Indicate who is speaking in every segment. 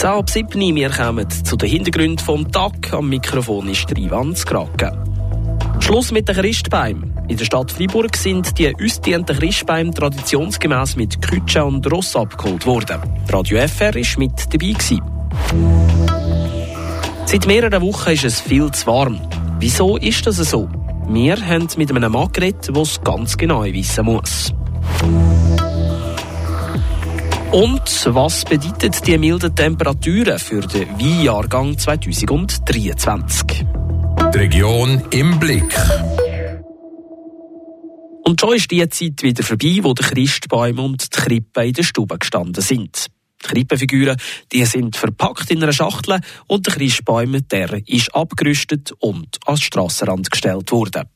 Speaker 1: 10 ab 7 wir kommen zu den Hintergründen vom Tag. Am Mikrofon ist Ivan Skrake. Schluss mit den Christbäumen. In der Stadt Freiburg sind die ausgedienten Christbäume traditionsgemäß mit Kütsche und Ross abgeholt worden. Radio FR war mit dabei. Gewesen. Seit mehreren Wochen ist es viel zu warm. Wieso ist das so? Wir haben mit einem Mann geredet, der es ganz genau wissen muss. Und was bedeutet die milden Temperaturen für den Weinjahrgang 2023?
Speaker 2: Die Region im Blick.
Speaker 1: Und schon ist die Zeit wieder vorbei, wo die Christbäume und die Krippen in der Stube gestanden sind. Die Krippenfiguren die sind verpackt in einer Schachtel und der Christbaum der ist abgerüstet und ans Strassenrand gestellt worden.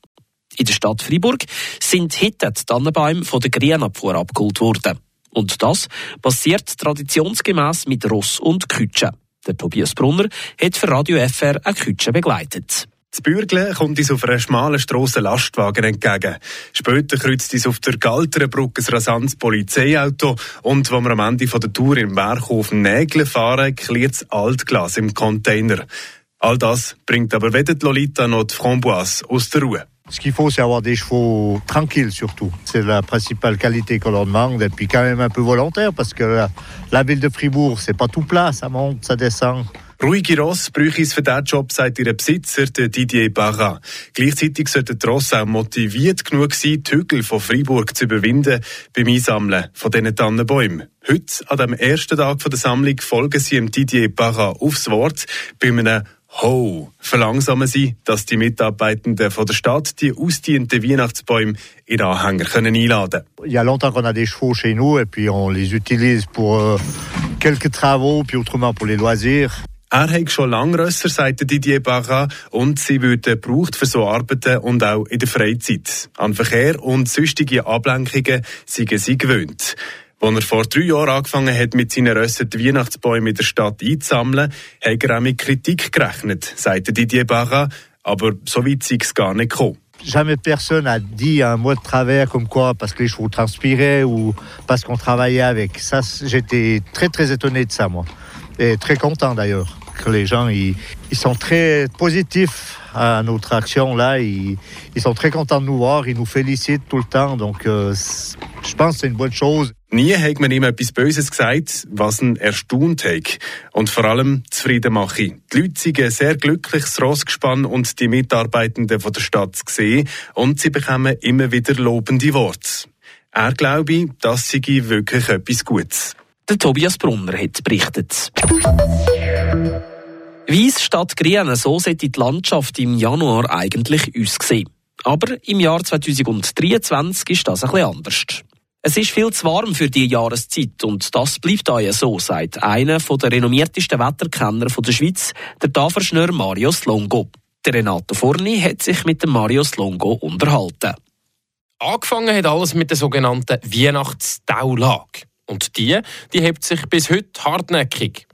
Speaker 1: In der Stadt Freiburg sind heute die Tannenbäume von der Grünabfuhr abgeholt worden. Und das passiert traditionsgemäß mit Ross und Kütsche. Der Tobias Brunner hat für Radio FR eine Kütsche begleitet.
Speaker 3: Das Bürgle kommt uns auf einer schmalen Strasse Lastwagen entgegen. Später kreuzt uns auf der Galterenbrücke ein rasantes Polizeiauto und wenn wir am Ende der Tour im Berghof Nägel fahren, klirrt das Altglas im Container. All das bringt aber weder die Lolita noch die Framboise aus der Ruhe.
Speaker 4: Ce qu'il faut, c'est avoir des chevaux tranquilles surtout. C'est la principale qualité qu'on leur demande. Et puis quand même un peu volontaire, parce que la, la ville de Fribourg, c'est pas tout plat, ça monte, ça descend.
Speaker 3: Ruhige Ross bräuchte es für diesen Job, sagt ihr Besitzer, Didier Barra. Gleichzeitig sollten die Ross auch motiviert genug sein, die Hügel von Freiburg zu überwinden beim Einsammeln von diesen Tannenbäumen. Heute, an dem ersten Tag der Sammlung, folgen sie dem Didier Barra aufs Wort bei einem Ho! Verlangsamen Sie, dass die Mitarbeitenden von der Stadt die ausdienten Weihnachtsbäume in Anhänger können einladen
Speaker 4: Il y a longtemps qu'on a des chevaux chez nous et puis on les utilise pour euh, quelques travaux, puis autrement pour les loisirs.
Speaker 3: Er hat schon lange Rösser, sagte Didier Barra, und sie würden gebraucht für so Arbeiten und auch in der Freizeit. An Verkehr und sonstige Ablenkungen seien sie gewöhnt. Als er vor drei Jahren angefangen hat, mit seinen Rössern die Weihnachtsbäume in der Stadt einzusammeln, hat er auch mit Kritik gerechnet, sagte Didier Barra, aber so weit sei es gar nicht gekommen.
Speaker 4: Jamais personne a dit un mot de travers comme quoi parce que les chevaux transpiraient ou parce qu'on travaillait avec. Ça, j'étais très très étonné de ça, moi. Et très content d'ailleurs que les gens ils, ils sont très positifs à notre action là. Ils, ils, sont très contents de nous voir, ils nous félicitent tout le temps. Donc euh, pense que c'est une bonne chose.
Speaker 3: Nie hat man ihm etwas Böses gesagt, was ihn erstaunt hat und vor allem zufrieden mache. Die Leute sind sehr glücklich, das Rossgespann und die Mitarbeitenden von der Stadt zu sehen und sie bekommen immer wieder lobende Worte. Er glaube, das sei wirklich etwas Gutes.
Speaker 1: Der Tobias Brunner hat berichtet. Weiss statt Grün, so sollte die Landschaft im Januar eigentlich aussehen. Aber im Jahr 2023 ist das ein bisschen anders. Es ist viel zu warm für die Jahreszeit und das bleibt auch so, sagt einer der renommiertesten Wetterkenner der Schweiz, der Taferschnör Marius Longo. Der Renato Forni hat sich mit dem Marius Longo unterhalten.
Speaker 5: Angefangen hat alles mit der sogenannten Weihnachtstaulage. Und die, die hebt sich bis heute hartnäckig.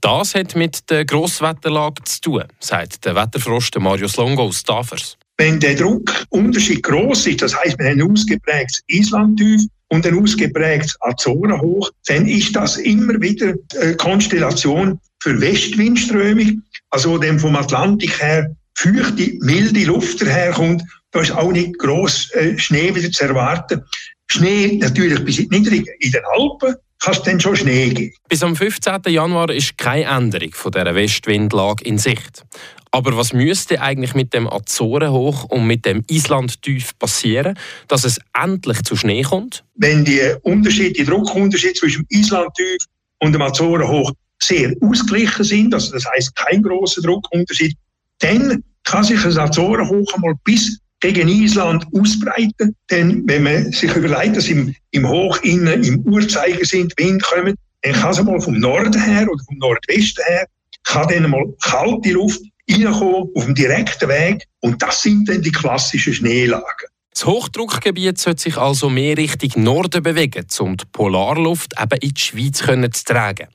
Speaker 5: Das hat mit der Grosswetterlage zu tun, sagt der Wetterfrost Marius Longo aus Tafers.
Speaker 6: Wenn der Druckunterschied groß ist, das heißt, wir haben ein ausgeprägtes Islandtief und ein ausgeprägtes Azorenhoch, dann ist das immer wieder eine Konstellation für Westwindströmung, also dem vom Atlantik her feuchte, milde Luft daherkommt. Da ist auch nicht gross äh, Schnee wieder zu erwarten. Schnee natürlich bis niedrig in den Alpen, kann es dann schon Schnee geben.
Speaker 5: Bis am 15. Januar ist keine Änderung von dieser Westwindlage in Sicht. Aber was müsste eigentlich mit dem Azorenhoch und mit dem Islandtief passieren, dass es endlich zu Schnee kommt?
Speaker 6: Wenn die Unterschiede, die Druckunterschiede zwischen dem Islandtief und dem Azorenhoch sehr ausgeglichen sind, also das heißt kein großer Druckunterschied, dann kann sich das Azorenhoch einmal bis gegen Island ausbreiten. Denn wenn man sich überlegt, dass im, im Hoch innen im Uhrzeigersinn Wind kommen, dann kann es einmal vom Norden her oder vom Nordwesten her, kann dann einmal kalte Luft reinkommen auf dem direkten Weg und das sind dann die klassischen Schneelagen.
Speaker 5: Das Hochdruckgebiet sollte sich also mehr Richtung Norden bewegen, um die Polarluft eben in die Schweiz zu tragen.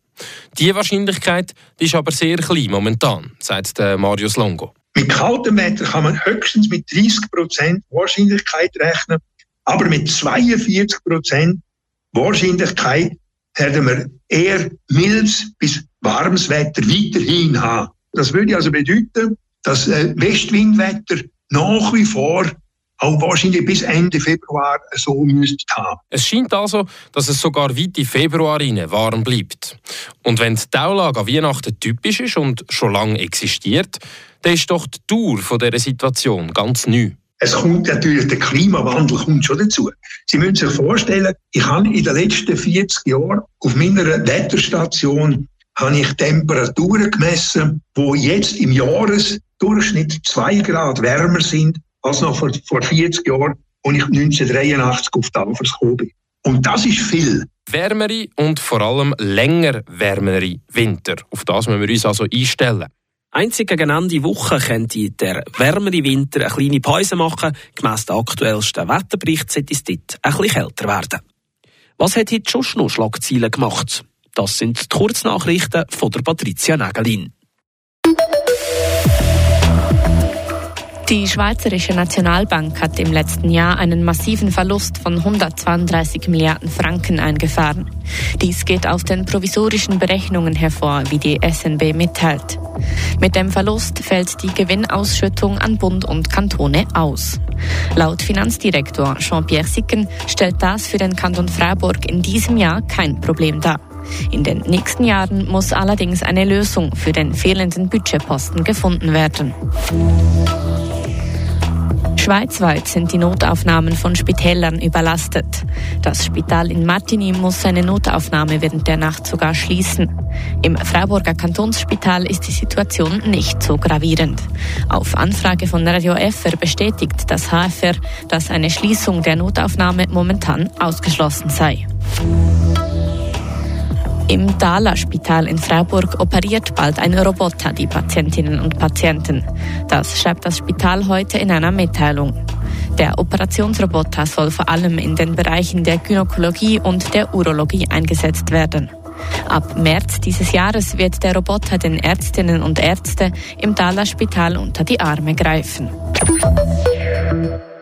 Speaker 5: Diese Wahrscheinlichkeit die ist aber sehr klein momentan, sagt Marius Longo.
Speaker 6: Mit kaltem Wetter kann man höchstens mit 30% Wahrscheinlichkeit rechnen, aber mit 42% Wahrscheinlichkeit hätten wir eher mildes bis warmes Wetter weiterhin haben. Das würde also bedeuten, dass äh, Westwindwetter nach wie vor auch wahrscheinlich bis Ende Februar so müsste haben.
Speaker 5: Es scheint also, dass es sogar weit in Februar rein warm bleibt. Und wenn die Taulage an Weihnachten typisch ist und schon lange existiert, dann ist doch die Dauer von dieser Situation ganz neu.
Speaker 6: Es kommt natürlich, der Klimawandel kommt schon dazu. Sie müssen sich vorstellen, ich habe in den letzten 40 Jahren auf meiner Wetterstation habe ich Temperaturen gemessen, wo jetzt im Jahresdurchschnitt zwei Grad wärmer sind als noch vor, vor 40 Jahren, als ich 1983 auf Tafels gekommen bin. Und das ist viel.
Speaker 5: Wärmere und vor allem länger wärmere Winter. Auf das müssen wir uns also einstellen.
Speaker 1: Einzig gegen Ende Woche könnte der wärmere Winter eine kleine Pause machen. Gemäss dem aktuellsten Wetterbericht sollte es dort ein bisschen kälter werden. Was hat heute schon noch Schlagzeilen gemacht? Das sind die Kurznachrichten von der Patricia Nägelin.
Speaker 7: Die Schweizerische Nationalbank hat im letzten Jahr einen massiven Verlust von 132 Milliarden Franken eingefahren. Dies geht aus den provisorischen Berechnungen hervor, wie die SNB mitteilt. Mit dem Verlust fällt die Gewinnausschüttung an Bund und Kantone aus. Laut Finanzdirektor Jean-Pierre Sicken stellt das für den Kanton Freiburg in diesem Jahr kein Problem dar. In den nächsten Jahren muss allerdings eine Lösung für den fehlenden Budgetposten gefunden werden. Schweizweit sind die Notaufnahmen von Spitälern überlastet. Das Spital in Martigny muss seine Notaufnahme während der Nacht sogar schließen. Im Freiburger Kantonsspital ist die Situation nicht so gravierend. Auf Anfrage von Radio FR bestätigt das HFR, dass eine Schließung der Notaufnahme momentan ausgeschlossen sei. Im Dala-Spital in Freiburg operiert bald ein Roboter die Patientinnen und Patienten. Das schreibt das Spital heute in einer Mitteilung. Der Operationsroboter soll vor allem in den Bereichen der Gynäkologie und der Urologie eingesetzt werden. Ab März dieses Jahres wird der Roboter den Ärztinnen und Ärzten im Dala-Spital unter die Arme greifen.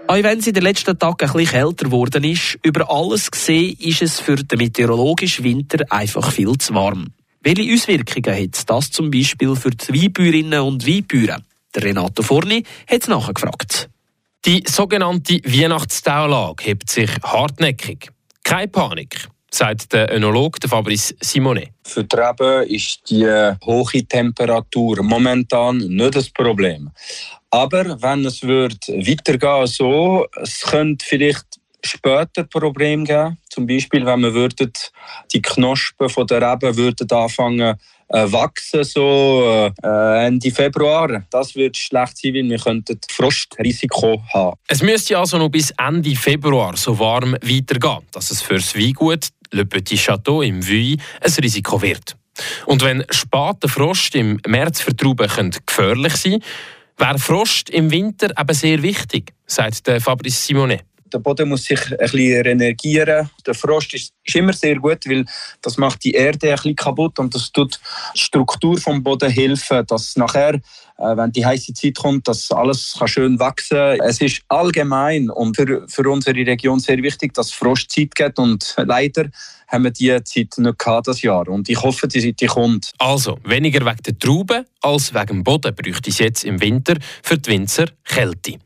Speaker 1: Auch wenn es in den letzten Tagen ein bisschen kälter geworden ist, über alles gesehen ist es für den meteorologischen Winter einfach viel zu warm. Welche Auswirkungen hat das zum Beispiel für die Weinbäuerinnen und Weinbauern? Der Renato Forni hat nachgefragt.
Speaker 5: Die sogenannte Weihnachtstaulage hebt sich hartnäckig. Keine Panik, sagt der Önolog Fabrice Simonet.
Speaker 8: Für die Reben ist die hohe Temperatur momentan nicht das Problem. Aber wenn es wird weitergehen so, es könnte vielleicht später Probleme geben. Zum Beispiel, wenn man würden, die Knospen von der Reben würden anfangen äh, wachsen so äh, Ende Februar. Das wird schlecht sein, weil wir könnten Frostrisiko haben.
Speaker 5: Es müsste also noch bis Ende Februar so warm weitergehen, dass es fürs Weingut Le Petit Château im Vuy ein Risiko wird. Und wenn später Frost im März für Trauben gefährlich sein könnte, Wäre Frost im Winter eben sehr wichtig, sagt Fabrice Simonet.
Speaker 8: Der Boden muss sich ein bisschen renergieren. Der Frost ist, ist, immer sehr gut, weil das macht die Erde ein bisschen kaputt und das tut die Struktur vom Boden helfen, dass nachher, äh, wenn die heiße Zeit kommt, dass alles kann schön wachsen. kann. Es ist allgemein und für, für unsere Region sehr wichtig, dass es Frostzeit gibt und leider haben wir diese Zeit nicht gehabt, das Jahr. Und ich hoffe, die Zeit kommt.
Speaker 5: Also, weniger wegen der Trauben als wegen dem Boden bräuchte es jetzt im Winter für die Winzer Kälte.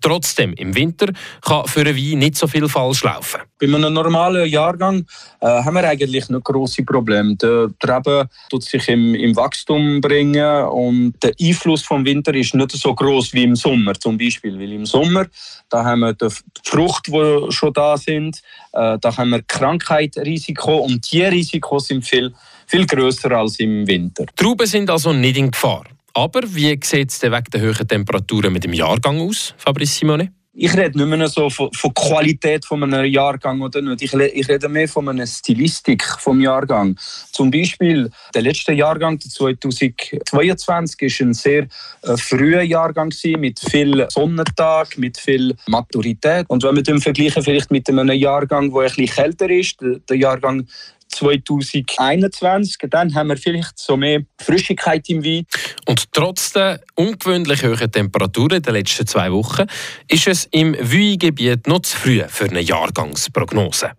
Speaker 5: Trotzdem, im Winter kann für einen Wein nicht so viel falsch laufen.
Speaker 8: Bei einem normalen Jahrgang äh, haben wir eigentlich nicht grosse Probleme. Der Treben tut sich im, im, Wachstum bringen und der Einfluss vom Winter ist nicht so groß wie im Sommer zum Beispiel. Weil im Sommer da haben wir die Frucht, die schon da sind, äh, da haben wir Krankheitsrisiko und die Risiko sind viel viel größer als im Winter.
Speaker 5: Trauben sind also nicht in Gefahr. Aber wie sieht es wegen der hohen Temperaturen mit dem Jahrgang aus, Fabrice Simone?
Speaker 8: Ich rede nicht mehr so von, von Qualität von einem Jahrgang oder nicht. Ich, ich rede mehr von einer Stilistik vom Jahrgang. Zum Beispiel der letzte Jahrgang, der 2022, ist ein sehr äh, früher Jahrgang gewesen, mit viel Sonnentag, mit viel Maturität. Und wenn wir den vergleichen vielleicht mit einem Jahrgang, der ein bisschen kälter ist, der, der Jahrgang 2021. Dann haben wir vielleicht so mehr Frischigkeit im Wein.
Speaker 5: Und trotz der ungewöhnlich hohen Temperaturen der letzten zwei Wochen ist es im Weingebiet noch zu früh für eine Jahrgangsprognose.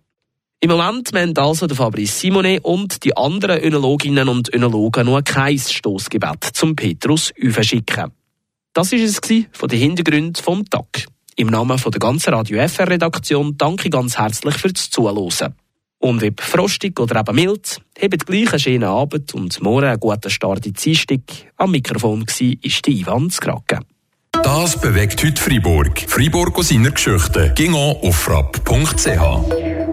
Speaker 1: Im Moment wollen also der Fabrice Simonet und die anderen Önologinnen und Önologen nur kein Stoßgebet zum Petrus schicken. Das war es von den Hintergründen vom Tag. Im Namen der ganzen Radio FR Redaktion danke ich ganz herzlich fürs Zuhören. Und ob frostig oder eben mild, habt gleich einen schönen Abend und morgen einen guten Start in die Dienstag. Am Mikrofon war ist Ivan Skrake.
Speaker 2: Das bewegt heute Freiburg. Freiburg aus seiner Geschichte. Ging auf frapp.ch.